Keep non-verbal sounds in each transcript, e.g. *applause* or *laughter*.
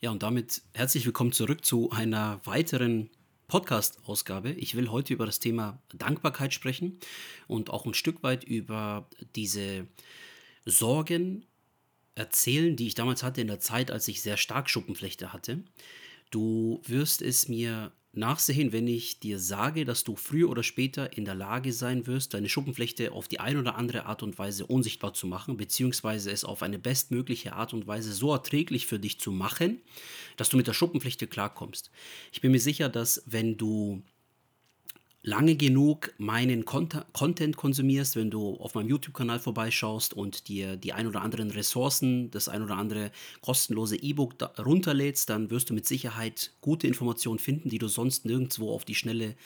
Ja, und damit herzlich willkommen zurück zu einer weiteren Podcast-Ausgabe. Ich will heute über das Thema Dankbarkeit sprechen und auch ein Stück weit über diese Sorgen erzählen, die ich damals hatte in der Zeit, als ich sehr stark Schuppenflechte hatte. Du wirst es mir nachsehen, wenn ich dir sage, dass du früher oder später in der Lage sein wirst, deine Schuppenflechte auf die eine oder andere Art und Weise unsichtbar zu machen, beziehungsweise es auf eine bestmögliche Art und Weise so erträglich für dich zu machen, dass du mit der Schuppenflechte klarkommst. Ich bin mir sicher, dass wenn du lange genug meinen Content konsumierst, wenn du auf meinem YouTube-Kanal vorbeischaust und dir die ein oder anderen Ressourcen, das ein oder andere kostenlose E-Book runterlädst, dann wirst du mit Sicherheit gute Informationen finden, die du sonst nirgendwo auf die Schnelle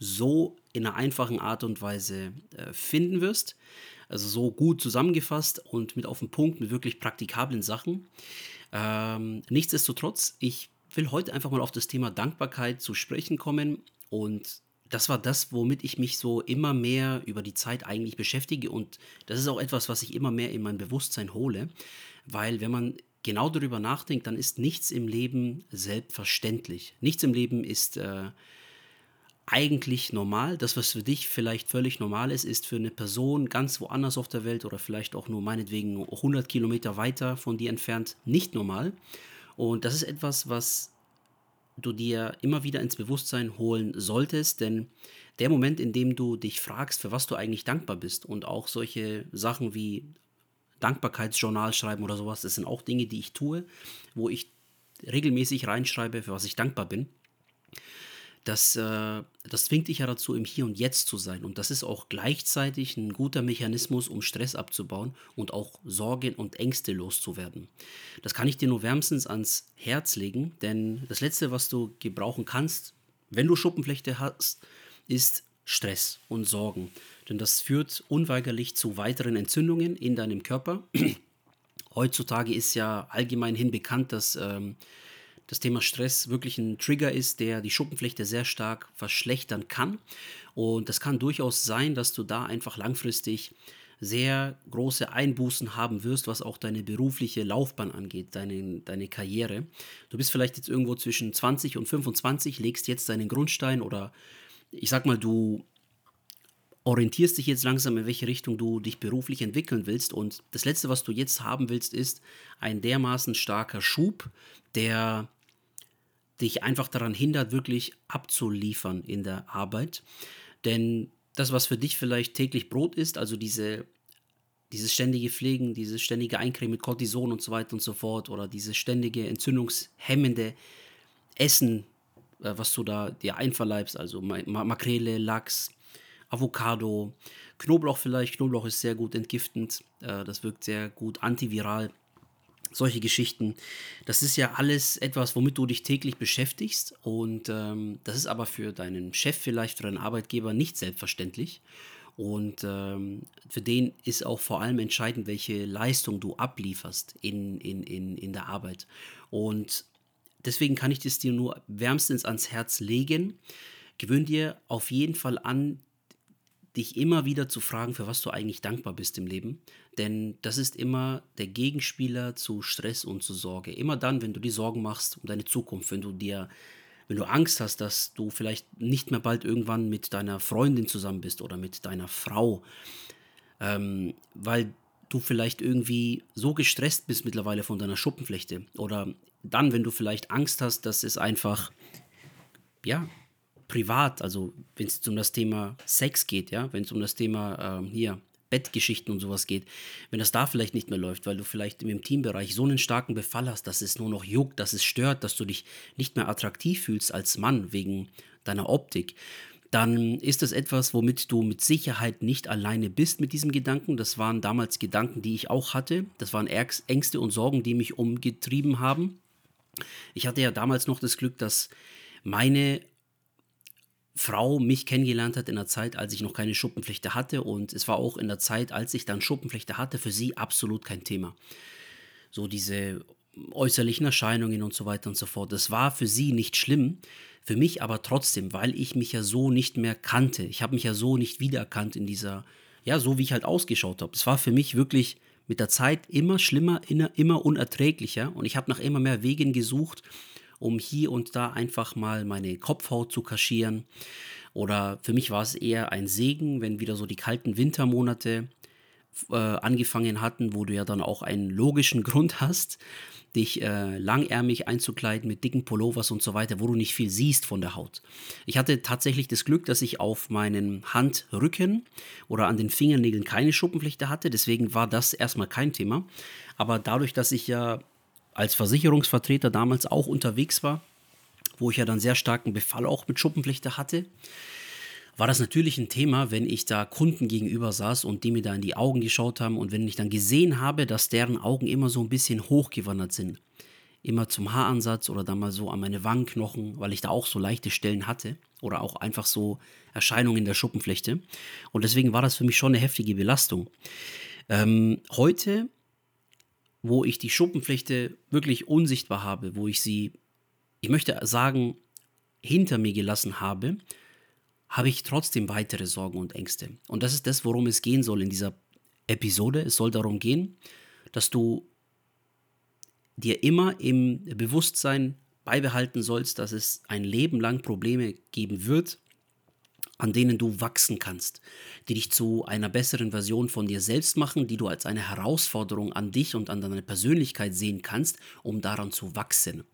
so in einer einfachen Art und Weise äh, finden wirst. Also so gut zusammengefasst und mit auf den Punkt, mit wirklich praktikablen Sachen. Ähm, nichtsdestotrotz, ich will heute einfach mal auf das Thema Dankbarkeit zu sprechen kommen und das war das, womit ich mich so immer mehr über die Zeit eigentlich beschäftige. Und das ist auch etwas, was ich immer mehr in mein Bewusstsein hole. Weil wenn man genau darüber nachdenkt, dann ist nichts im Leben selbstverständlich. Nichts im Leben ist äh, eigentlich normal. Das, was für dich vielleicht völlig normal ist, ist für eine Person ganz woanders auf der Welt oder vielleicht auch nur meinetwegen 100 Kilometer weiter von dir entfernt nicht normal. Und das ist etwas, was du dir immer wieder ins Bewusstsein holen solltest, denn der Moment, in dem du dich fragst, für was du eigentlich dankbar bist und auch solche Sachen wie Dankbarkeitsjournal schreiben oder sowas, das sind auch Dinge, die ich tue, wo ich regelmäßig reinschreibe, für was ich dankbar bin das, äh, das zwingt dich ja dazu, im Hier und Jetzt zu sein. Und das ist auch gleichzeitig ein guter Mechanismus, um Stress abzubauen und auch Sorgen und Ängste loszuwerden. Das kann ich dir nur wärmstens ans Herz legen, denn das Letzte, was du gebrauchen kannst, wenn du Schuppenflechte hast, ist Stress und Sorgen. Denn das führt unweigerlich zu weiteren Entzündungen in deinem Körper. *clears throat* Heutzutage ist ja allgemein hin bekannt, dass ähm, das Thema Stress wirklich ein Trigger ist, der die Schuppenflechte sehr stark verschlechtern kann. Und das kann durchaus sein, dass du da einfach langfristig sehr große Einbußen haben wirst, was auch deine berufliche Laufbahn angeht, deine, deine Karriere. Du bist vielleicht jetzt irgendwo zwischen 20 und 25, legst jetzt deinen Grundstein oder ich sag mal, du orientierst dich jetzt langsam, in welche Richtung du dich beruflich entwickeln willst. Und das Letzte, was du jetzt haben willst, ist ein dermaßen starker Schub, der dich einfach daran hindert, wirklich abzuliefern in der Arbeit. Denn das, was für dich vielleicht täglich Brot ist, also diese, dieses ständige Pflegen, dieses ständige Eincremen mit Cortison und so weiter und so fort, oder dieses ständige entzündungshemmende Essen, äh, was du da dir einverleibst, also Makrele, Lachs, Avocado, Knoblauch vielleicht. Knoblauch ist sehr gut entgiftend, äh, das wirkt sehr gut antiviral solche Geschichten. Das ist ja alles etwas, womit du dich täglich beschäftigst und ähm, das ist aber für deinen Chef vielleicht, für deinen Arbeitgeber nicht selbstverständlich. Und ähm, für den ist auch vor allem entscheidend, welche Leistung du ablieferst in, in, in, in der Arbeit. Und deswegen kann ich das dir nur wärmstens ans Herz legen. Gewöhn dir auf jeden Fall an, dich immer wieder zu fragen, für was du eigentlich dankbar bist im Leben. Denn das ist immer der Gegenspieler zu Stress und zu Sorge. Immer dann, wenn du dir Sorgen machst um deine Zukunft, wenn du dir, wenn du Angst hast, dass du vielleicht nicht mehr bald irgendwann mit deiner Freundin zusammen bist oder mit deiner Frau, ähm, weil du vielleicht irgendwie so gestresst bist mittlerweile von deiner Schuppenflechte. Oder dann, wenn du vielleicht Angst hast, dass es einfach, ja, privat, also wenn es um das Thema Sex geht, ja, wenn es um das Thema ähm, hier Bettgeschichten und sowas geht, wenn das da vielleicht nicht mehr läuft, weil du vielleicht im Teambereich so einen starken Befall hast, dass es nur noch juckt, dass es stört, dass du dich nicht mehr attraktiv fühlst als Mann wegen deiner Optik, dann ist das etwas, womit du mit Sicherheit nicht alleine bist mit diesem Gedanken. Das waren damals Gedanken, die ich auch hatte. Das waren Ängste und Sorgen, die mich umgetrieben haben. Ich hatte ja damals noch das Glück, dass meine Frau mich kennengelernt hat in der Zeit, als ich noch keine Schuppenflechte hatte. Und es war auch in der Zeit, als ich dann Schuppenflechte hatte, für sie absolut kein Thema. So diese äußerlichen Erscheinungen und so weiter und so fort. Das war für sie nicht schlimm, für mich aber trotzdem, weil ich mich ja so nicht mehr kannte. Ich habe mich ja so nicht wiedererkannt in dieser, ja, so wie ich halt ausgeschaut habe. Es war für mich wirklich mit der Zeit immer schlimmer, immer unerträglicher und ich habe nach immer mehr Wegen gesucht, um hier und da einfach mal meine Kopfhaut zu kaschieren. Oder für mich war es eher ein Segen, wenn wieder so die kalten Wintermonate äh, angefangen hatten, wo du ja dann auch einen logischen *laughs* Grund hast, dich äh, langärmig einzukleiden mit dicken Pullovers und so weiter, wo du nicht viel siehst von der Haut. Ich hatte tatsächlich das Glück, dass ich auf meinen Handrücken oder an den Fingernägeln keine Schuppenflechte hatte, deswegen war das erstmal kein Thema. Aber dadurch, dass ich ja als Versicherungsvertreter damals auch unterwegs war, wo ich ja dann sehr starken Befall auch mit Schuppenflechte hatte, war das natürlich ein Thema, wenn ich da Kunden gegenüber saß und die mir da in die Augen geschaut haben und wenn ich dann gesehen habe, dass deren Augen immer so ein bisschen hochgewandert sind. Immer zum Haaransatz oder dann mal so an meine Wangenknochen, weil ich da auch so leichte Stellen hatte oder auch einfach so Erscheinungen in der Schuppenflechte. Und deswegen war das für mich schon eine heftige Belastung. Ähm, heute, wo ich die Schuppenflechte wirklich unsichtbar habe, wo ich sie, ich möchte sagen, hinter mir gelassen habe, habe ich trotzdem weitere Sorgen und Ängste. Und das ist das, worum es gehen soll in dieser Episode. Es soll darum gehen, dass du dir immer im Bewusstsein beibehalten sollst, dass es ein Leben lang Probleme geben wird, an denen du wachsen kannst, die dich zu einer besseren Version von dir selbst machen, die du als eine Herausforderung an dich und an deine Persönlichkeit sehen kannst, um daran zu wachsen.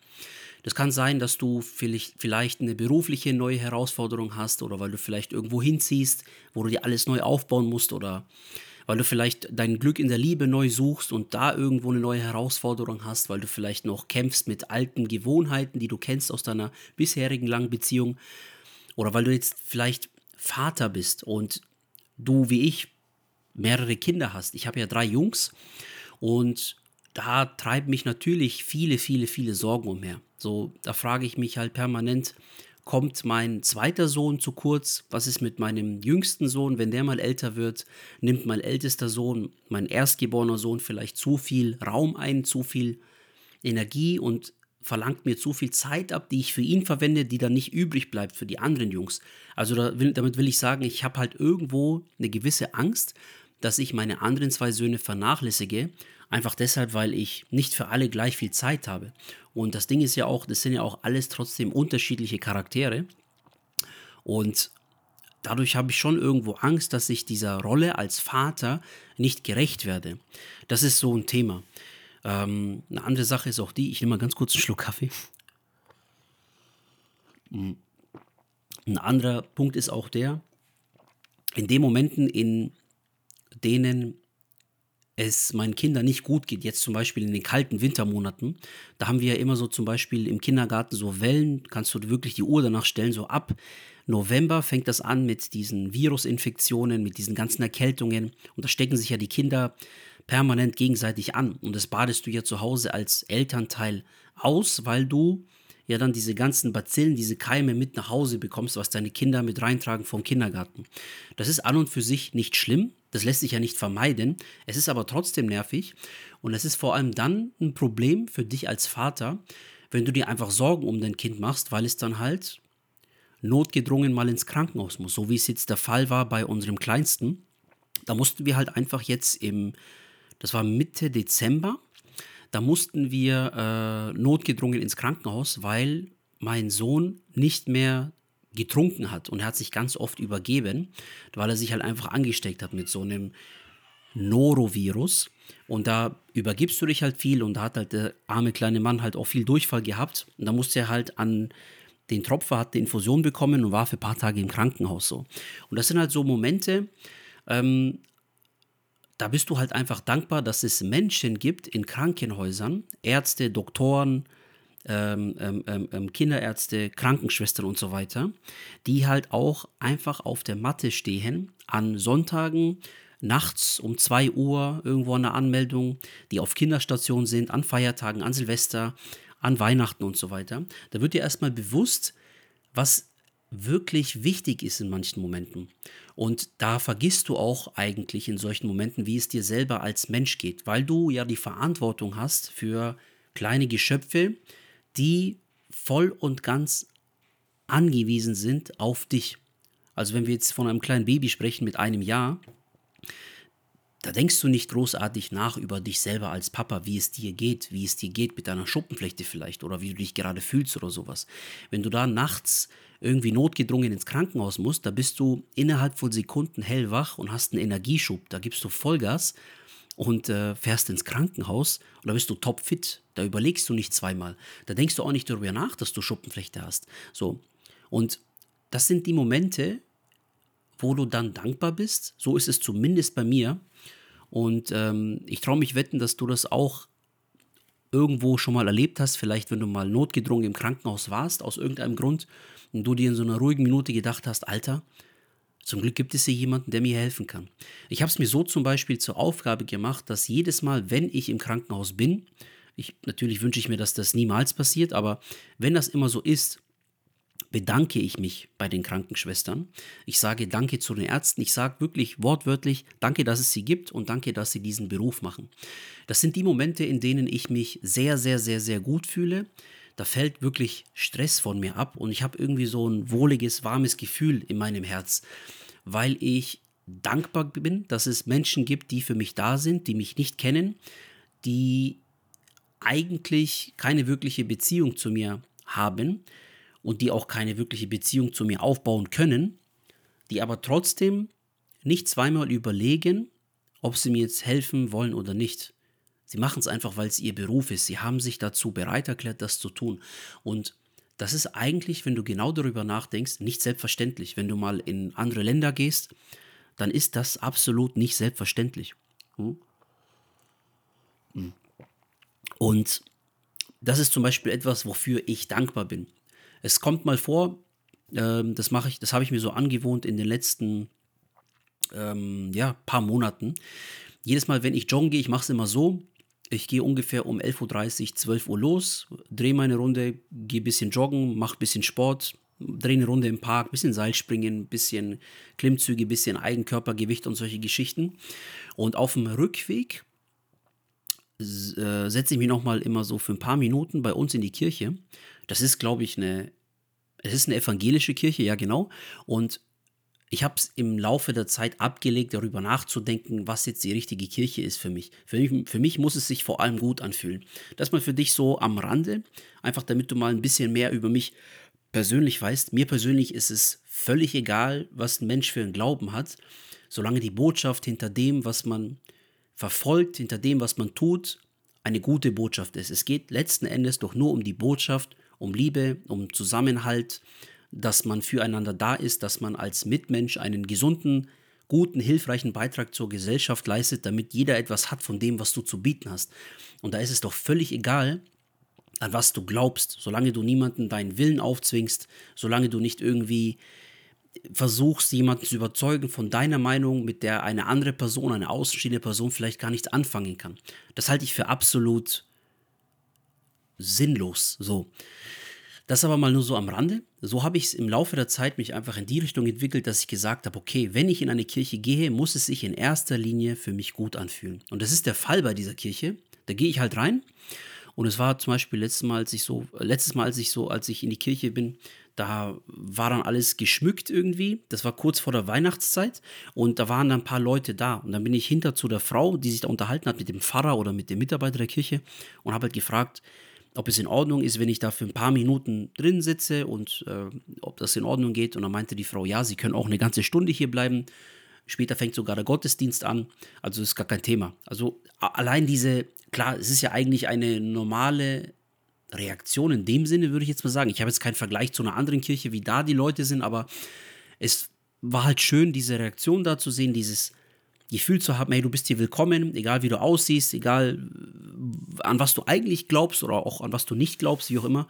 Das kann sein, dass du vielleicht eine berufliche neue Herausforderung hast oder weil du vielleicht irgendwo hinziehst, wo du dir alles neu aufbauen musst oder weil du vielleicht dein Glück in der Liebe neu suchst und da irgendwo eine neue Herausforderung hast, weil du vielleicht noch kämpfst mit alten Gewohnheiten, die du kennst aus deiner bisherigen langen Beziehung oder weil du jetzt vielleicht Vater bist und du wie ich mehrere Kinder hast. Ich habe ja drei Jungs und da treiben mich natürlich viele, viele, viele Sorgen umher. So, da frage ich mich halt permanent, kommt mein zweiter Sohn zu kurz? Was ist mit meinem jüngsten Sohn, wenn der mal älter wird? Nimmt mein ältester Sohn, mein erstgeborener Sohn vielleicht zu viel Raum ein, zu viel Energie und verlangt mir zu viel Zeit ab, die ich für ihn verwende, die dann nicht übrig bleibt für die anderen Jungs. Also da will, damit will ich sagen, ich habe halt irgendwo eine gewisse Angst, dass ich meine anderen zwei Söhne vernachlässige, einfach deshalb, weil ich nicht für alle gleich viel Zeit habe. Und das Ding ist ja auch, das sind ja auch alles trotzdem unterschiedliche Charaktere. Und dadurch habe ich schon irgendwo Angst, dass ich dieser Rolle als Vater nicht gerecht werde. Das ist so ein Thema. Ähm, eine andere Sache ist auch die, ich nehme mal ganz kurz einen Schluck Kaffee. Hm. Ein anderer Punkt ist auch der, in den Momenten, in denen es meinen Kindern nicht gut geht, jetzt zum Beispiel in den kalten Wintermonaten, da haben wir ja immer so zum Beispiel im Kindergarten so Wellen, kannst du wirklich die Uhr danach stellen, so ab November fängt das an mit diesen Virusinfektionen, mit diesen ganzen Erkältungen und da stecken sich ja die Kinder permanent gegenseitig an und das badest du ja zu Hause als Elternteil aus, weil du ja dann diese ganzen Bazillen, diese Keime mit nach Hause bekommst, was deine Kinder mit reintragen vom Kindergarten. Das ist an und für sich nicht schlimm, das lässt sich ja nicht vermeiden. Es ist aber trotzdem nervig und es ist vor allem dann ein Problem für dich als Vater, wenn du dir einfach Sorgen um dein Kind machst, weil es dann halt notgedrungen mal ins Krankenhaus muss, so wie es jetzt der Fall war bei unserem Kleinsten. Da mussten wir halt einfach jetzt im, das war Mitte Dezember, da mussten wir äh, notgedrungen ins Krankenhaus, weil mein Sohn nicht mehr getrunken hat und er hat sich ganz oft übergeben, weil er sich halt einfach angesteckt hat mit so einem Norovirus. Und da übergibst du dich halt viel und da hat halt der arme kleine Mann halt auch viel Durchfall gehabt. Und da musste er halt an den Tropfer, hat die Infusion bekommen und war für ein paar Tage im Krankenhaus so. Und das sind halt so Momente, ähm, da bist du halt einfach dankbar, dass es Menschen gibt in Krankenhäusern, Ärzte, Doktoren, ähm ähm, ähm, ähm, Kinderärzte, Krankenschwestern und so weiter, die halt auch einfach auf der Matte stehen an Sonntagen, nachts um 2 Uhr irgendwo eine Anmeldung, die auf Kinderstationen sind, an Feiertagen, an Silvester, an Weihnachten und so weiter. Da wird dir erstmal bewusst, was wirklich wichtig ist in manchen Momenten. Und da vergisst du auch eigentlich in solchen Momenten, wie es dir selber als Mensch geht, weil du ja die Verantwortung hast für kleine Geschöpfe, die voll und ganz angewiesen sind auf dich. Also wenn wir jetzt von einem kleinen Baby sprechen mit einem Jahr, da denkst du nicht großartig nach über dich selber als Papa, wie es dir geht, wie es dir geht mit deiner Schuppenflechte vielleicht oder wie du dich gerade fühlst oder sowas. Wenn du da nachts irgendwie notgedrungen ins Krankenhaus musst, da bist du innerhalb von Sekunden hellwach und hast einen Energieschub. Da gibst du Vollgas und äh, fährst ins Krankenhaus und da bist du topfit. Da überlegst du nicht zweimal. Da denkst du auch nicht darüber nach, dass du Schuppenflechte hast. So. Und das sind die Momente, wo du dann dankbar bist. So ist es zumindest bei mir. Und ähm, ich traue mich wetten, dass du das auch irgendwo schon mal erlebt hast. Vielleicht, wenn du mal notgedrungen im Krankenhaus warst, aus irgendeinem Grund, und du dir in so einer ruhigen Minute gedacht hast, Alter, zum Glück gibt es hier jemanden, der mir helfen kann. Ich habe es mir so zum Beispiel zur Aufgabe gemacht, dass jedes Mal, wenn ich im Krankenhaus bin, ich, natürlich wünsche ich mir, dass das niemals passiert, aber wenn das immer so ist, bedanke ich mich bei den Krankenschwestern. Ich sage Danke zu den Ärzten. Ich sage wirklich wortwörtlich Danke, dass es sie gibt und danke, dass sie diesen Beruf machen. Das sind die Momente, in denen ich mich sehr, sehr, sehr, sehr gut fühle. Da fällt wirklich Stress von mir ab und ich habe irgendwie so ein wohliges, warmes Gefühl in meinem Herz, weil ich dankbar bin, dass es Menschen gibt, die für mich da sind, die mich nicht kennen, die eigentlich keine wirkliche Beziehung zu mir haben, und die auch keine wirkliche Beziehung zu mir aufbauen können, die aber trotzdem nicht zweimal überlegen, ob sie mir jetzt helfen wollen oder nicht. Sie machen es einfach, weil es ihr Beruf ist. Sie haben sich dazu bereit erklärt, das zu tun. Und das ist eigentlich, wenn du genau darüber nachdenkst, nicht selbstverständlich. Wenn du mal in andere Länder gehst, dann ist das absolut nicht selbstverständlich. Hm? Und das ist zum Beispiel etwas, wofür ich dankbar bin. Es kommt mal vor, ähm, das mache ich, das habe ich mir so angewohnt in den letzten ähm, ja, paar Monaten. Jedes Mal, wenn ich joggen gehe, ich mache es immer so. Ich gehe ungefähr um 11.30 Uhr, 12 Uhr los, drehe meine Runde, gehe ein bisschen joggen, mache ein bisschen Sport, drehe eine Runde im Park, ein bisschen Seilspringen, ein bisschen Klimmzüge, ein bisschen Eigenkörpergewicht und solche Geschichten. Und auf dem Rückweg äh, setze ich mich nochmal immer so für ein paar Minuten bei uns in die Kirche das ist, glaube ich, eine, es ist eine evangelische Kirche, ja genau. Und ich habe es im Laufe der Zeit abgelegt, darüber nachzudenken, was jetzt die richtige Kirche ist für mich. Für mich. Für mich muss es sich vor allem gut anfühlen. Das mal für dich so am Rande, einfach damit du mal ein bisschen mehr über mich persönlich weißt. Mir persönlich ist es völlig egal, was ein Mensch für einen Glauben hat, solange die Botschaft hinter dem, was man verfolgt, hinter dem, was man tut, eine gute Botschaft ist. Es geht letzten Endes doch nur um die Botschaft um Liebe, um Zusammenhalt, dass man füreinander da ist, dass man als Mitmensch einen gesunden, guten, hilfreichen Beitrag zur Gesellschaft leistet, damit jeder etwas hat von dem, was du zu bieten hast. Und da ist es doch völlig egal, an was du glaubst, solange du niemanden deinen Willen aufzwingst, solange du nicht irgendwie versuchst, jemanden zu überzeugen von deiner Meinung, mit der eine andere Person, eine außenstehende Person vielleicht gar nichts anfangen kann. Das halte ich für absolut sinnlos. So. Das aber mal nur so am Rande. So habe ich es im Laufe der Zeit mich einfach in die Richtung entwickelt, dass ich gesagt habe, okay, wenn ich in eine Kirche gehe, muss es sich in erster Linie für mich gut anfühlen. Und das ist der Fall bei dieser Kirche. Da gehe ich halt rein. Und es war zum Beispiel letztes Mal, als ich so, letztes Mal, als ich so, als ich in die Kirche bin, da war dann alles geschmückt irgendwie. Das war kurz vor der Weihnachtszeit und da waren dann ein paar Leute da. Und dann bin ich hinter zu der Frau, die sich da unterhalten hat mit dem Pfarrer oder mit dem Mitarbeiter der Kirche und habe halt gefragt, ob es in Ordnung ist, wenn ich da für ein paar Minuten drin sitze und äh, ob das in Ordnung geht. Und dann meinte die Frau, ja, sie können auch eine ganze Stunde hier bleiben. Später fängt sogar der Gottesdienst an. Also ist gar kein Thema. Also allein diese, klar, es ist ja eigentlich eine normale Reaktion in dem Sinne, würde ich jetzt mal sagen. Ich habe jetzt keinen Vergleich zu einer anderen Kirche, wie da die Leute sind, aber es war halt schön, diese Reaktion da zu sehen, dieses Gefühl zu haben, hey, du bist hier willkommen, egal wie du aussiehst, egal äh, an was du eigentlich glaubst oder auch an was du nicht glaubst, wie auch immer.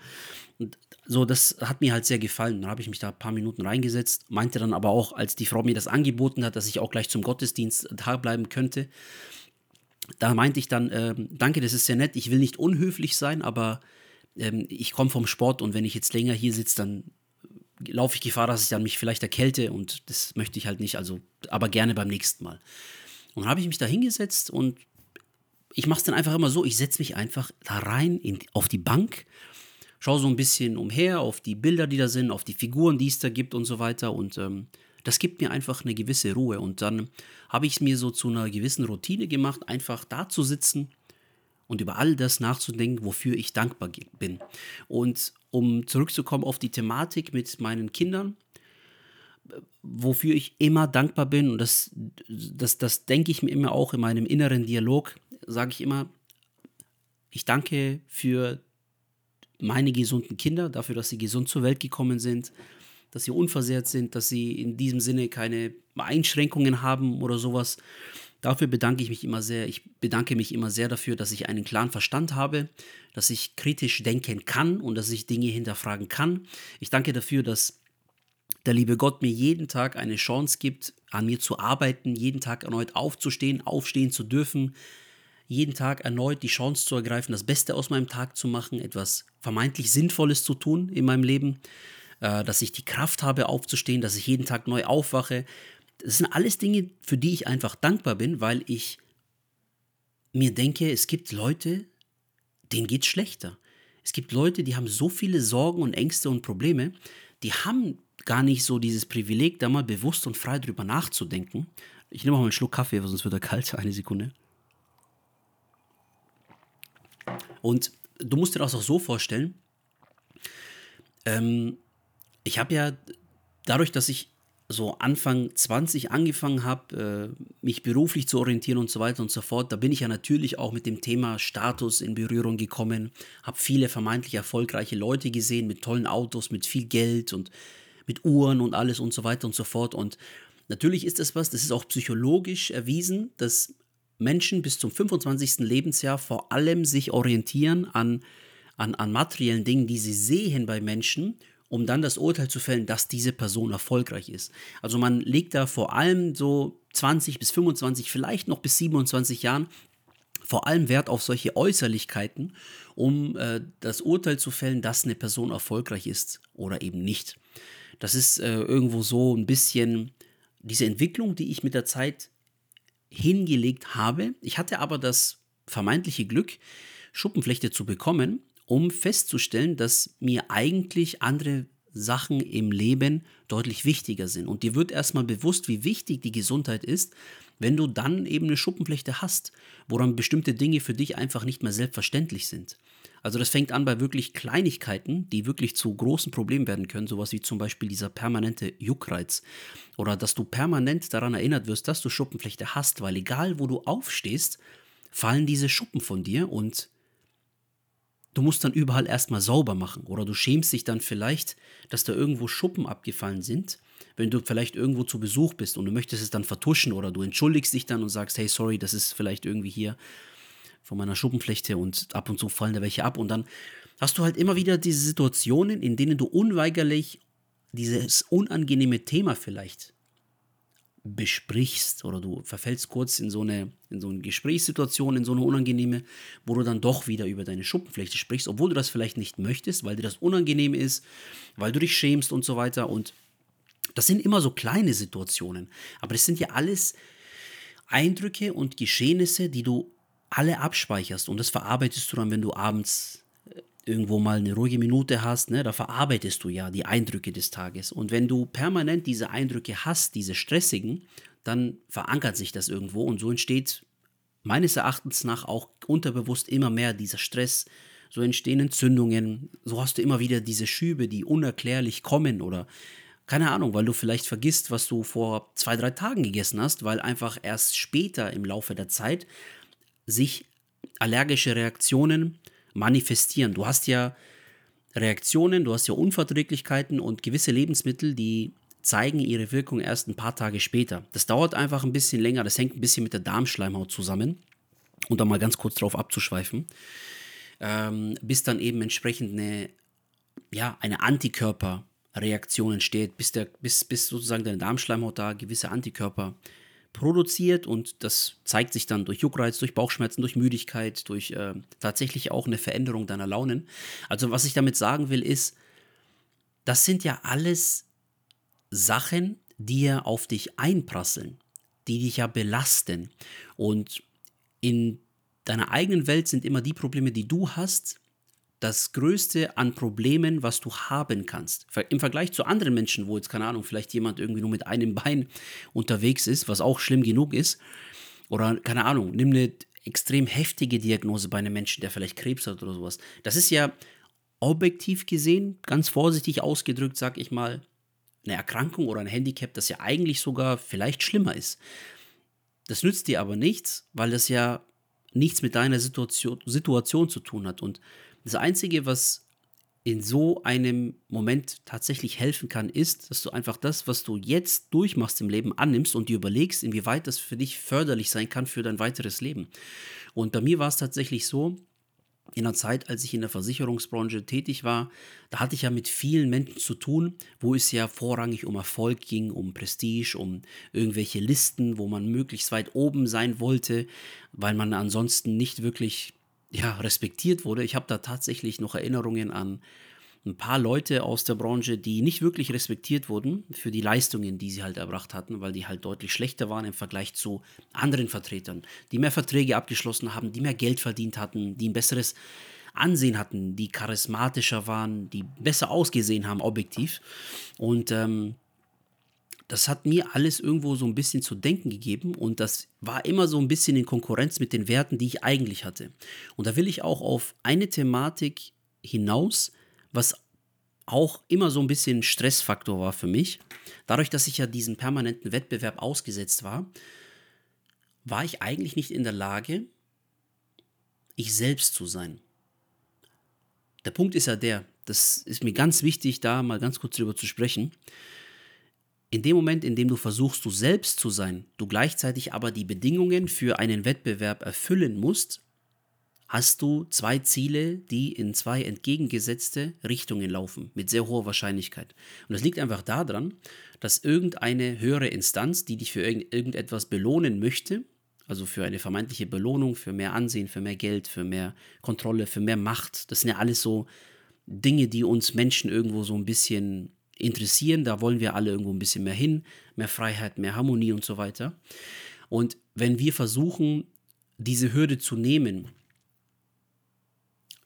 Und so, das hat mir halt sehr gefallen. Dann habe ich mich da ein paar Minuten reingesetzt, meinte dann aber auch, als die Frau mir das angeboten hat, dass ich auch gleich zum Gottesdienst da bleiben könnte, da meinte ich dann, äh, danke, das ist sehr nett, ich will nicht unhöflich sein, aber ähm, ich komme vom Sport und wenn ich jetzt länger hier sitze, dann laufe ich Gefahr, dass ich dann mich vielleicht erkälte und das möchte ich halt nicht, also aber gerne beim nächsten Mal. Und dann habe ich mich da hingesetzt und ich mache es dann einfach immer so, ich setze mich einfach da rein in, auf die Bank, schaue so ein bisschen umher auf die Bilder, die da sind, auf die Figuren, die es da gibt und so weiter und ähm, Das gibt mir einfach eine gewisse Ruhe. Und dann habe ich es mir so zu einer gewissen Routine gemacht, einfach da zu sitzen und über all das nachzudenken, wofür ich dankbar bin. Und um zurückzukommen auf die Thematik mit meinen Kindern, wofür ich immer dankbar bin, und das, das, das denke ich mir immer auch in meinem inneren Dialog, sage ich immer, ich danke für meine gesunden Kinder, dafür, dass sie gesund zur Welt gekommen sind, dass sie unversehrt sind, dass sie in diesem Sinne keine Einschränkungen haben oder sowas. Dafür bedanke ich mich immer sehr. Ich bedanke mich immer sehr dafür, dass ich einen klaren Verstand habe, dass ich kritisch denken kann und dass ich Dinge hinterfragen kann. Ich danke dafür, dass der liebe Gott mir jeden Tag eine Chance gibt, an mir zu arbeiten, jeden Tag erneut aufzustehen, aufstehen zu dürfen, jeden Tag erneut die Chance zu ergreifen, das Beste aus meinem Tag zu machen, etwas vermeintlich Sinnvolles zu tun in meinem Leben, äh, dass ich die Kraft habe aufzustehen, dass ich jeden Tag neu aufwache. Das sind alles Dinge, für die ich einfach dankbar bin, weil ich mir denke, es gibt Leute, denen geht es schlechter. Es gibt Leute, die haben so viele Sorgen und Ängste und Probleme, die haben gar nicht so dieses Privileg, da mal bewusst und frei drüber nachzudenken. Ich nehme mal einen Schluck Kaffee, sonst wird er kalt. *laughs* Eine Sekunde. Und du musst dir das auch so vorstellen, ähm, ich habe ja dadurch, dass ich so Anfang 20 angefangen habe, äh, mich beruflich zu orientieren und so weiter und so fort, da bin ich ja natürlich auch mit dem Thema Status in Berührung gekommen, habe viele vermeintlich erfolgreiche Leute gesehen mit tollen Autos, mit viel Geld und mit Uhren und alles und so weiter und so fort. Und natürlich ist das was, das ist auch psychologisch erwiesen, dass Menschen bis zum 25. Lebensjahr vor allem sich orientieren an, an, an materiellen Dingen, die sie sehen bei Menschen, um dann das Urteil zu fällen, dass diese Person erfolgreich ist. Also man legt da vor allem so 20 bis 25, vielleicht noch bis 27 Jahren vor allem Wert auf solche Äußerlichkeiten, um äh, das Urteil zu fällen, dass eine Person erfolgreich ist oder eben nicht. Das ist äh, irgendwo so ein bisschen diese Entwicklung, die ich mit der Zeit hingelegt habe. Ich hatte aber das vermeintliche Glück, Schuppenflechte zu bekommen, um festzustellen, dass mir eigentlich andere Sachen im Leben deutlich wichtiger sind. Und dir wird erstmal bewusst, wie wichtig die Gesundheit ist, wenn du dann eben eine Schuppenflechte hast, woran bestimmte Dinge für dich einfach nicht mehr selbstverständlich sind. Also das fängt an bei wirklich Kleinigkeiten, die wirklich zu großen Problemen werden können, sowas wie zum Beispiel dieser permanente Juckreiz. Oder dass du permanent daran erinnert wirst, dass du Schuppenflechte hast, weil egal wo du aufstehst, fallen diese Schuppen von dir und du musst dann überall erstmal sauber machen. Oder du schämst dich dann vielleicht, dass da irgendwo Schuppen abgefallen sind, wenn du vielleicht irgendwo zu Besuch bist und du möchtest es dann vertuschen oder du entschuldigst dich dann und sagst, hey, sorry, das ist vielleicht irgendwie hier von meiner Schuppenflechte und ab und zu fallen da welche ab. Und dann hast du halt immer wieder diese Situationen, in denen du unweigerlich dieses unangenehme Thema vielleicht besprichst oder du verfällst kurz in so eine, in so eine Gesprächssituation, in so eine unangenehme, wo du dann doch wieder über deine Schuppenflechte sprichst, obwohl du das vielleicht nicht möchtest, weil dir das unangenehm ist, weil du dich schämst und so weiter. Und das sind immer so kleine Situationen, aber das sind ja alles Eindrücke und Geschehnisse, die du alle abspeicherst und das verarbeitest du dann, wenn du abends irgendwo mal eine ruhige Minute hast, ne, da verarbeitest du ja die Eindrücke des Tages. Und wenn du permanent diese Eindrücke hast, diese stressigen, dann verankert sich das irgendwo und so entsteht meines Erachtens nach auch unterbewusst immer mehr dieser Stress. So entstehen Entzündungen, so hast du immer wieder diese Schübe, die unerklärlich kommen oder keine Ahnung, weil du vielleicht vergisst, was du vor zwei, drei Tagen gegessen hast, weil einfach erst später im Laufe der Zeit sich allergische Reaktionen manifestieren. Du hast ja Reaktionen, du hast ja Unverträglichkeiten und gewisse Lebensmittel, die zeigen ihre Wirkung erst ein paar Tage später. Das dauert einfach ein bisschen länger, das hängt ein bisschen mit der Darmschleimhaut zusammen. Und da mal ganz kurz drauf abzuschweifen, ähm, bis dann eben entsprechend eine, ja, eine Antikörperreaktion entsteht, bis, der, bis, bis sozusagen deine Darmschleimhaut da gewisse Antikörper produziert und das zeigt sich dann durch Juckreiz, durch Bauchschmerzen, durch Müdigkeit, durch äh, tatsächlich auch eine Veränderung deiner Launen. Also was ich damit sagen will ist, das sind ja alles Sachen, die ja auf dich einprasseln, die dich ja belasten. Und in deiner eigenen Welt sind immer die Probleme, die du hast, das Größte an Problemen, was du haben kannst. Im Vergleich zu anderen Menschen, wo jetzt, keine Ahnung, vielleicht jemand irgendwie nur mit einem Bein unterwegs ist, was auch schlimm genug ist. Oder, keine Ahnung, nimm eine extrem heftige Diagnose bei einem Menschen, der vielleicht Krebs hat oder sowas. Das ist ja objektiv gesehen, ganz vorsichtig ausgedrückt, sag ich mal, eine Erkrankung oder ein Handicap, das ja eigentlich sogar vielleicht schlimmer ist. Das nützt dir aber nichts, weil das ja nichts mit deiner Situation, Situation zu tun hat. Und das Einzige, was in so einem Moment tatsächlich helfen kann, ist, dass du einfach das, was du jetzt durchmachst im Leben, annimmst und dir überlegst, inwieweit das für dich förderlich sein kann für dein weiteres Leben. Und bei mir war es tatsächlich so, in der Zeit, als ich in der Versicherungsbranche tätig war, da hatte ich ja mit vielen Menschen zu tun, wo es ja vorrangig um Erfolg ging, um Prestige, um irgendwelche Listen, wo man möglichst weit oben sein wollte, weil man ansonsten nicht wirklich ja, respektiert wurde. Ich habe da tatsächlich noch Erinnerungen an ein paar Leute aus der Branche, die nicht wirklich respektiert wurden für die Leistungen, die sie halt erbracht hatten, weil die halt deutlich schlechter waren im Vergleich zu anderen Vertretern, die mehr Verträge abgeschlossen haben, die mehr Geld verdient hatten, die ein besseres Ansehen hatten, die charismatischer waren, die besser ausgesehen haben, objektiv. Und ähm, das hat mir alles irgendwo so ein bisschen zu denken gegeben und das war immer so ein bisschen in Konkurrenz mit den Werten, die ich eigentlich hatte. Und da will ich auch auf eine Thematik hinaus, was auch immer so ein bisschen Stressfaktor war für mich. Dadurch, dass ich ja diesem permanenten Wettbewerb ausgesetzt war, war ich eigentlich nicht in der Lage, ich selbst zu sein. Der Punkt ist ja der, das ist mir ganz wichtig, da mal ganz kurz drüber zu sprechen. In dem Moment, in dem du versuchst, du selbst zu sein, du gleichzeitig aber die Bedingungen für einen Wettbewerb erfüllen musst, hast du zwei Ziele, die in zwei entgegengesetzte Richtungen laufen, mit sehr hoher Wahrscheinlichkeit. Und das liegt einfach daran, dass irgendeine höhere Instanz, die dich für irgendetwas belohnen möchte, also für eine vermeintliche Belohnung, für mehr Ansehen, für mehr Geld, für mehr Kontrolle, für mehr Macht, das sind ja alles so Dinge, die uns Menschen irgendwo so ein bisschen interessieren. Da wollen wir alle irgendwo ein bisschen mehr hin, mehr Freiheit, mehr Harmonie und so weiter. Und wenn wir versuchen, diese Hürde zu nehmen,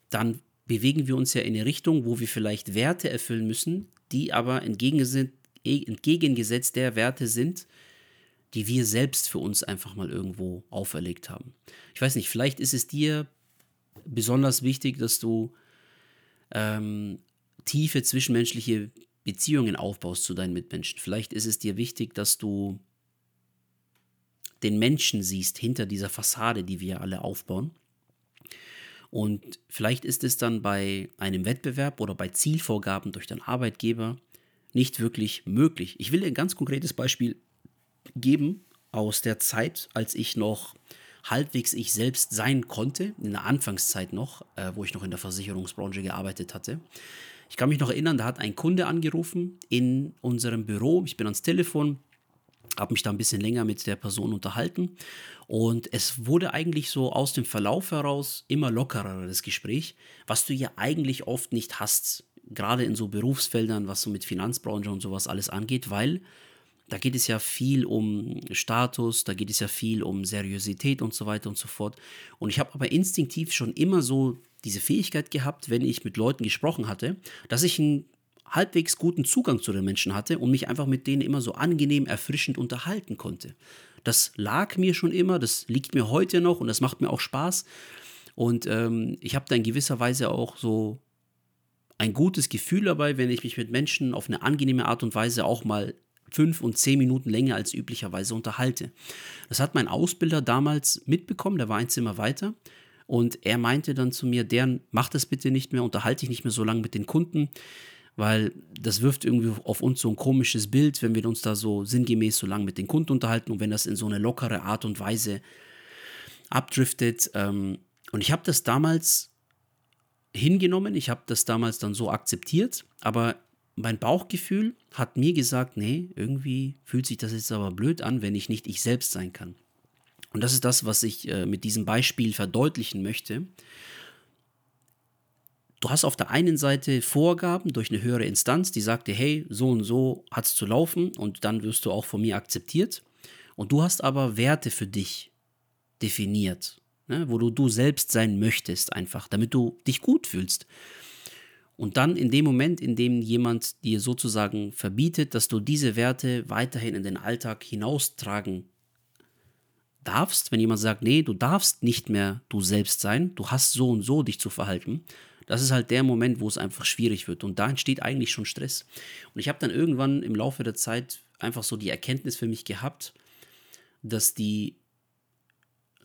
dann bewegen wir uns ja in eine Richtung, wo wir vielleicht Werte erfüllen müssen, die aber entgegengesetzt der Werte sind, die wir selbst für uns einfach mal irgendwo auferlegt haben. Ich weiß nicht, vielleicht ist es dir besonders wichtig, dass du ähm, tiefe zwischenmenschliche Beziehungen aufbaust zu deinen Mitmenschen. Vielleicht ist es dir wichtig, dass du den Menschen siehst hinter dieser Fassade, die wir alle aufbauen. Und vielleicht ist es dann bei einem Wettbewerb oder bei Zielvorgaben durch deinen Arbeitgeber nicht wirklich möglich. Ich will dir ein ganz konkretes Beispiel geben aus der Zeit, als ich noch halbwegs ich selbst sein konnte, in der Anfangszeit noch, äh, wo ich noch in der Versicherungsbranche gearbeitet hatte. Ich kann mich noch erinnern, da hat ein Kunde angerufen in unserem Büro. Ich bin ans Telefon, habe mich da ein bisschen länger mit der Person unterhalten und es wurde eigentlich so aus dem Verlauf heraus immer lockerer das Gespräch, was du ja eigentlich oft nicht hast, gerade in so Berufsfeldern, was so mit Finanzbranche und sowas alles angeht, weil da geht es ja viel um Status, da geht es ja viel um Seriosität und so weiter und so fort. Und ich habe aber instinktiv schon immer so diese Fähigkeit gehabt, wenn ich mit Leuten gesprochen hatte, dass ich einen halbwegs guten Zugang zu den Menschen hatte und mich einfach mit denen immer so angenehm, erfrischend unterhalten konnte. Das lag mir schon immer, das liegt mir heute noch und das macht mir auch Spaß. Und ähm, ich habe da in gewisser Weise auch so ein gutes Gefühl dabei, wenn ich mich mit Menschen auf eine angenehme Art und Weise auch mal fünf und zehn Minuten länger als üblicherweise unterhalte. Das hat mein Ausbilder damals mitbekommen, der war ein Zimmer weiter. Und er meinte dann zu mir, deren, mach das bitte nicht mehr, unterhalte dich nicht mehr so lange mit den Kunden weil das wirft irgendwie auf uns so ein komisches Bild, wenn wir uns da so sinngemäß so lange mit den Kunden unterhalten und wenn das in so eine lockere Art und Weise abdriftet. Ähm, und ich habe das damals hingenommen, ich habe das damals dann so akzeptiert, aber mein Bauchgefühl hat mir gesagt, nee, irgendwie fühlt sich das jetzt aber blöd an, wenn ich nicht ich selbst sein kann. Und das ist das, was ich äh, mit diesem Beispiel verdeutlichen möchte du hast auf der einen Seite Vorgaben durch eine höhere Instanz, die sagt dir, hey, so und so hat es zu laufen und dann wirst du auch von mir akzeptiert. Und du hast aber Werte für dich definiert. ne? wo du du selbst sein möchtest, einfach, damit du dich gut fühlst. Und dann in dem Moment, in dem jemand dir sozusagen verbietet, dass du diese Werte weiterhin in den Alltag hinaustragen darfst, wenn jemand sagt, nee, du darfst nicht mehr du selbst sein, du hast so und so dich zu verhalten, das ist halt der Moment, wo es einfach schwierig wird. Und da entsteht eigentlich schon Stress. Und ich habe dann irgendwann im Laufe der Zeit einfach so die Erkenntnis für mich gehabt, dass die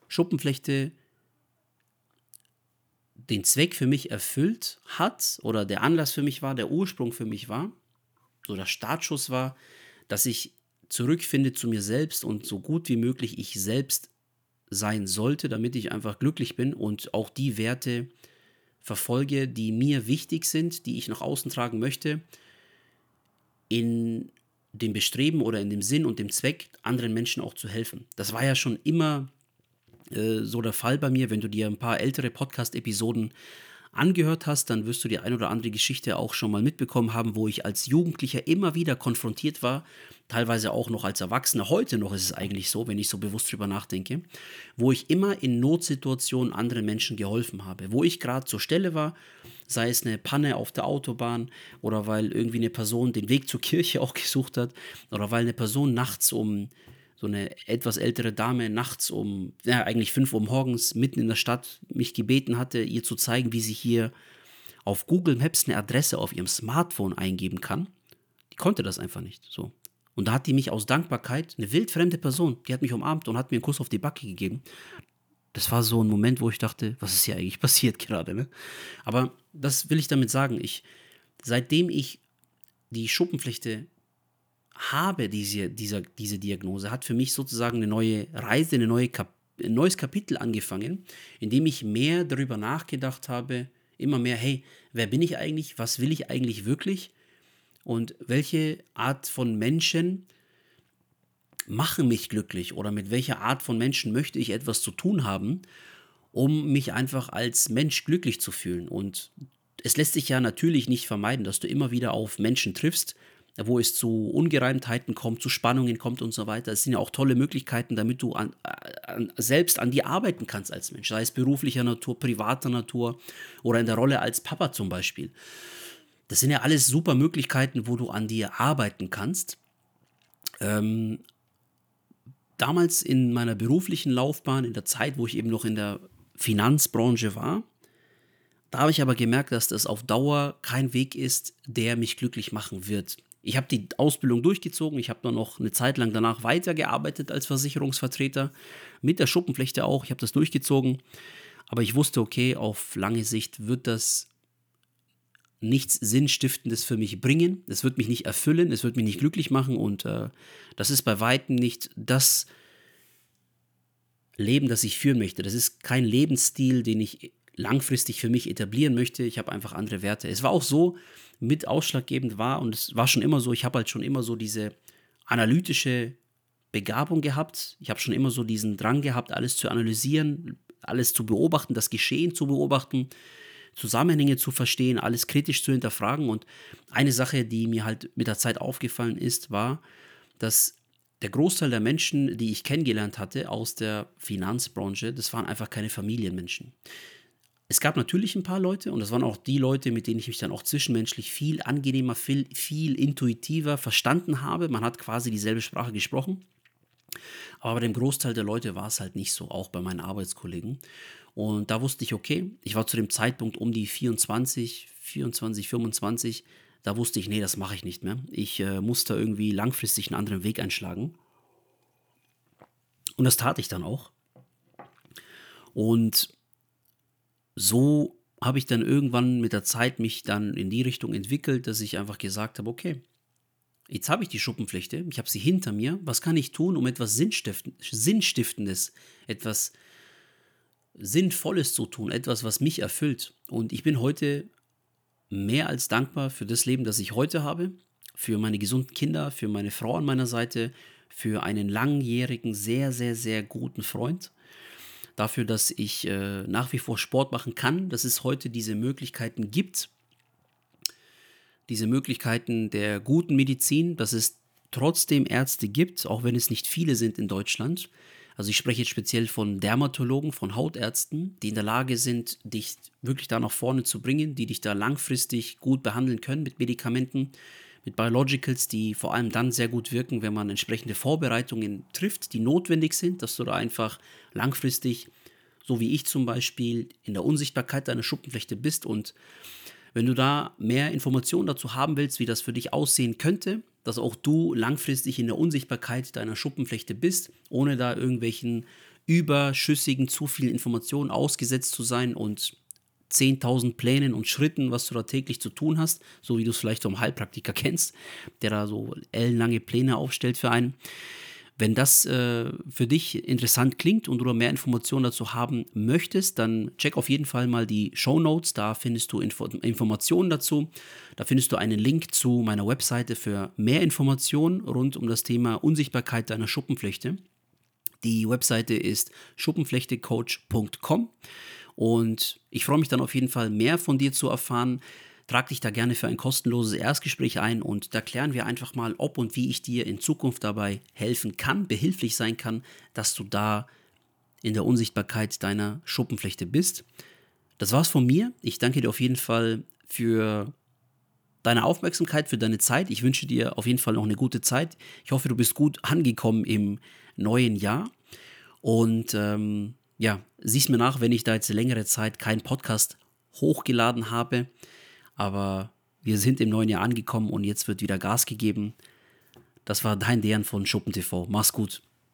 Schuppenflechte den Zweck für mich erfüllt hat oder der Anlass für mich war, der Ursprung für mich war, so der Startschuss war, dass ich zurückfinde zu mir selbst und so gut wie möglich ich selbst sein sollte, damit ich einfach glücklich bin und auch die Werte verfolge, die mir wichtig sind, die ich nach außen tragen möchte, in dem Bestreben oder in dem Sinn und dem Zweck, anderen Menschen auch zu helfen. Das war ja schon immer äh, so der Fall bei mir. Wenn du dir ein paar ältere Podcast-Episoden angehört hast, dann wirst du die ein oder andere Geschichte auch schon mal mitbekommen haben, wo ich als Jugendlicher immer wieder konfrontiert war, teilweise auch noch als Erwachsener. Heute noch ist es eigentlich so, wenn ich so bewusst drüber nachdenke, wo ich immer in Notsituationen anderen Menschen geholfen habe, wo ich gerade zur Stelle war, sei es eine Panne auf der Autobahn oder weil irgendwie eine Person den Weg zur Kirche *laughs* auch gesucht hat oder weil eine Person nachts um so eine etwas ältere Dame nachts um, ja, eigentlich 5 Uhr morgens mitten in der Stadt mich gebeten hatte, ihr zu zeigen, wie sie hier auf Google Maps eine Adresse auf ihrem Smartphone eingeben kann. Die konnte das einfach nicht. So. Und da hat die mich aus Dankbarkeit, eine wildfremde Person, die hat mich umarmt und hat mir einen Kuss auf die Backe gegeben. Das war so ein Moment, wo ich dachte, was ist hier eigentlich *laughs* passiert gerade, ne? Aber das will ich damit sagen. Ich, seitdem ich die Schuppenflechte habe diese, dieser, diese Diagnose, hat für mich sozusagen eine neue Reise, eine neue Kap ein neues Kapitel angefangen, in dem ich mehr darüber nachgedacht habe, immer mehr, hey, wer bin ich eigentlich, was will ich eigentlich wirklich? Und welche Art von Menschen machen mich glücklich? Oder mit welcher Art von Menschen möchte ich etwas zu tun haben, um mich einfach als Mensch glücklich zu fühlen. Und es lässt sich ja natürlich nicht vermeiden, dass du immer wieder auf Menschen triffst, wo es zu Ungereimtheiten kommt, zu Spannungen kommt und so weiter. Es sind ja auch tolle Möglichkeiten, damit du an, an, selbst an dir arbeiten kannst als Mensch, sei es beruflicher Natur, privater Natur oder in der Rolle als Papa zum Beispiel. Das sind ja alles super Möglichkeiten, wo du an dir arbeiten kannst. Ähm, damals in meiner beruflichen Laufbahn, in der Zeit, wo ich eben noch in der Finanzbranche war, da habe ich aber gemerkt, dass das auf Dauer kein Weg ist, der mich glücklich machen wird. Ich habe die Ausbildung durchgezogen. Ich habe dann noch eine Zeit lang danach weitergearbeitet als Versicherungsvertreter. Mit der Schuppenflechte auch. Ich habe das durchgezogen. Aber ich wusste, okay, auf lange Sicht wird das nichts Sinnstiftendes für mich bringen. Es wird mich nicht erfüllen. Es wird mich nicht glücklich machen. Und äh, das ist bei Weitem nicht das Leben, das ich führen möchte. Das ist kein Lebensstil, den ich langfristig für mich etablieren möchte. Ich habe einfach andere Werte. Es war auch so, mit ausschlaggebend war und es war schon immer so, ich habe halt schon immer so diese analytische Begabung gehabt. Ich habe schon immer so diesen Drang gehabt, alles zu analysieren, alles zu beobachten, das Geschehen zu beobachten, Zusammenhänge zu verstehen, alles kritisch zu hinterfragen. Und eine Sache, die mir halt mit der Zeit aufgefallen ist, war, dass der Großteil der Menschen, die ich kennengelernt hatte aus der Finanzbranche, das waren einfach keine Familienmenschen. Es gab natürlich ein paar Leute und das waren auch die Leute, mit denen ich mich dann auch zwischenmenschlich viel angenehmer, viel, viel intuitiver verstanden habe. Man hat quasi dieselbe Sprache gesprochen. Aber bei dem Großteil der Leute war es halt nicht so, auch bei meinen Arbeitskollegen. Und da wusste ich, okay, ich war zu dem Zeitpunkt um die 24, 24, 25. Da wusste ich, nee, das mache ich nicht mehr. Ich äh, muss da irgendwie langfristig einen anderen Weg einschlagen. Und das tat ich dann auch. Und so habe ich dann irgendwann mit der Zeit mich dann in die Richtung entwickelt, dass ich einfach gesagt habe, okay, jetzt habe ich die Schuppenflechte, ich habe sie hinter mir, was kann ich tun, um etwas Sinnstiftendes, etwas Sinnvolles zu tun, etwas, was mich erfüllt. Und ich bin heute mehr als dankbar für das Leben, das ich heute habe, für meine gesunden Kinder, für meine Frau an meiner Seite, für einen langjährigen, sehr, sehr, sehr guten Freund dafür, dass ich äh, nach wie vor Sport machen kann, dass es heute diese Möglichkeiten gibt, diese Möglichkeiten der guten Medizin, dass es trotzdem Ärzte gibt, auch wenn es nicht viele sind in Deutschland, Also ich spreche jetzt speziell von Dermatologen, von Hautärzten, die in der Lage sind, dich wirklich da nach vorne zu bringen, die dich da langfristig gut behandeln können mit Medikamenten, mit Biologicals, die vor allem dann sehr gut wirken, wenn man entsprechende Vorbereitungen trifft, die notwendig sind, dass du da einfach langfristig, so wie ich zum Beispiel, in der Unsichtbarkeit deiner Schuppenflechte bist und wenn du da mehr Informationen dazu haben willst, wie das für dich aussehen könnte, dass auch du langfristig in der Unsichtbarkeit deiner Schuppenflechte bist, ohne da irgendwelchen überschüssigen, zu vielen Informationen ausgesetzt zu sein und 10.000 Plänen und Schritten, was du da täglich zu tun hast, so wie du es vielleicht vom Heilpraktiker *laughs* kennst, der da so ellenlange Pläne aufstellt für einen. Wenn das äh, für dich interessant klingt und du mehr Informationen dazu haben möchtest, dann check auf jeden Fall mal die Show Notes. Da findest du Info Informationen dazu. Da findest du einen Link zu meiner Webseite für mehr Informationen rund um das Thema Unsichtbarkeit deiner Schuppenflechte. Die Webseite ist schuppenflechtecoach.com und ich freue mich dann auf jeden Fall mehr von dir zu erfahren. Trag dich da gerne für ein kostenloses Erstgespräch ein und da klären wir einfach mal, ob und wie ich dir in Zukunft dabei helfen kann, behilflich sein kann, dass du da in der Unsichtbarkeit deiner Schuppenflechte bist. Das war's von mir. Ich danke dir auf jeden Fall für deine Aufmerksamkeit, für deine Zeit. Ich wünsche dir auf jeden Fall noch eine gute Zeit. Ich hoffe, du bist gut angekommen im neuen Jahr. Und ähm, ja, siehst mir nach, wenn ich da jetzt längere Zeit keinen Podcast hochgeladen habe. Aber wir sind im neuen Jahr angekommen und jetzt wird wieder Gas gegeben. Das war dein Dejan von Schuppen TV. Mach's gut.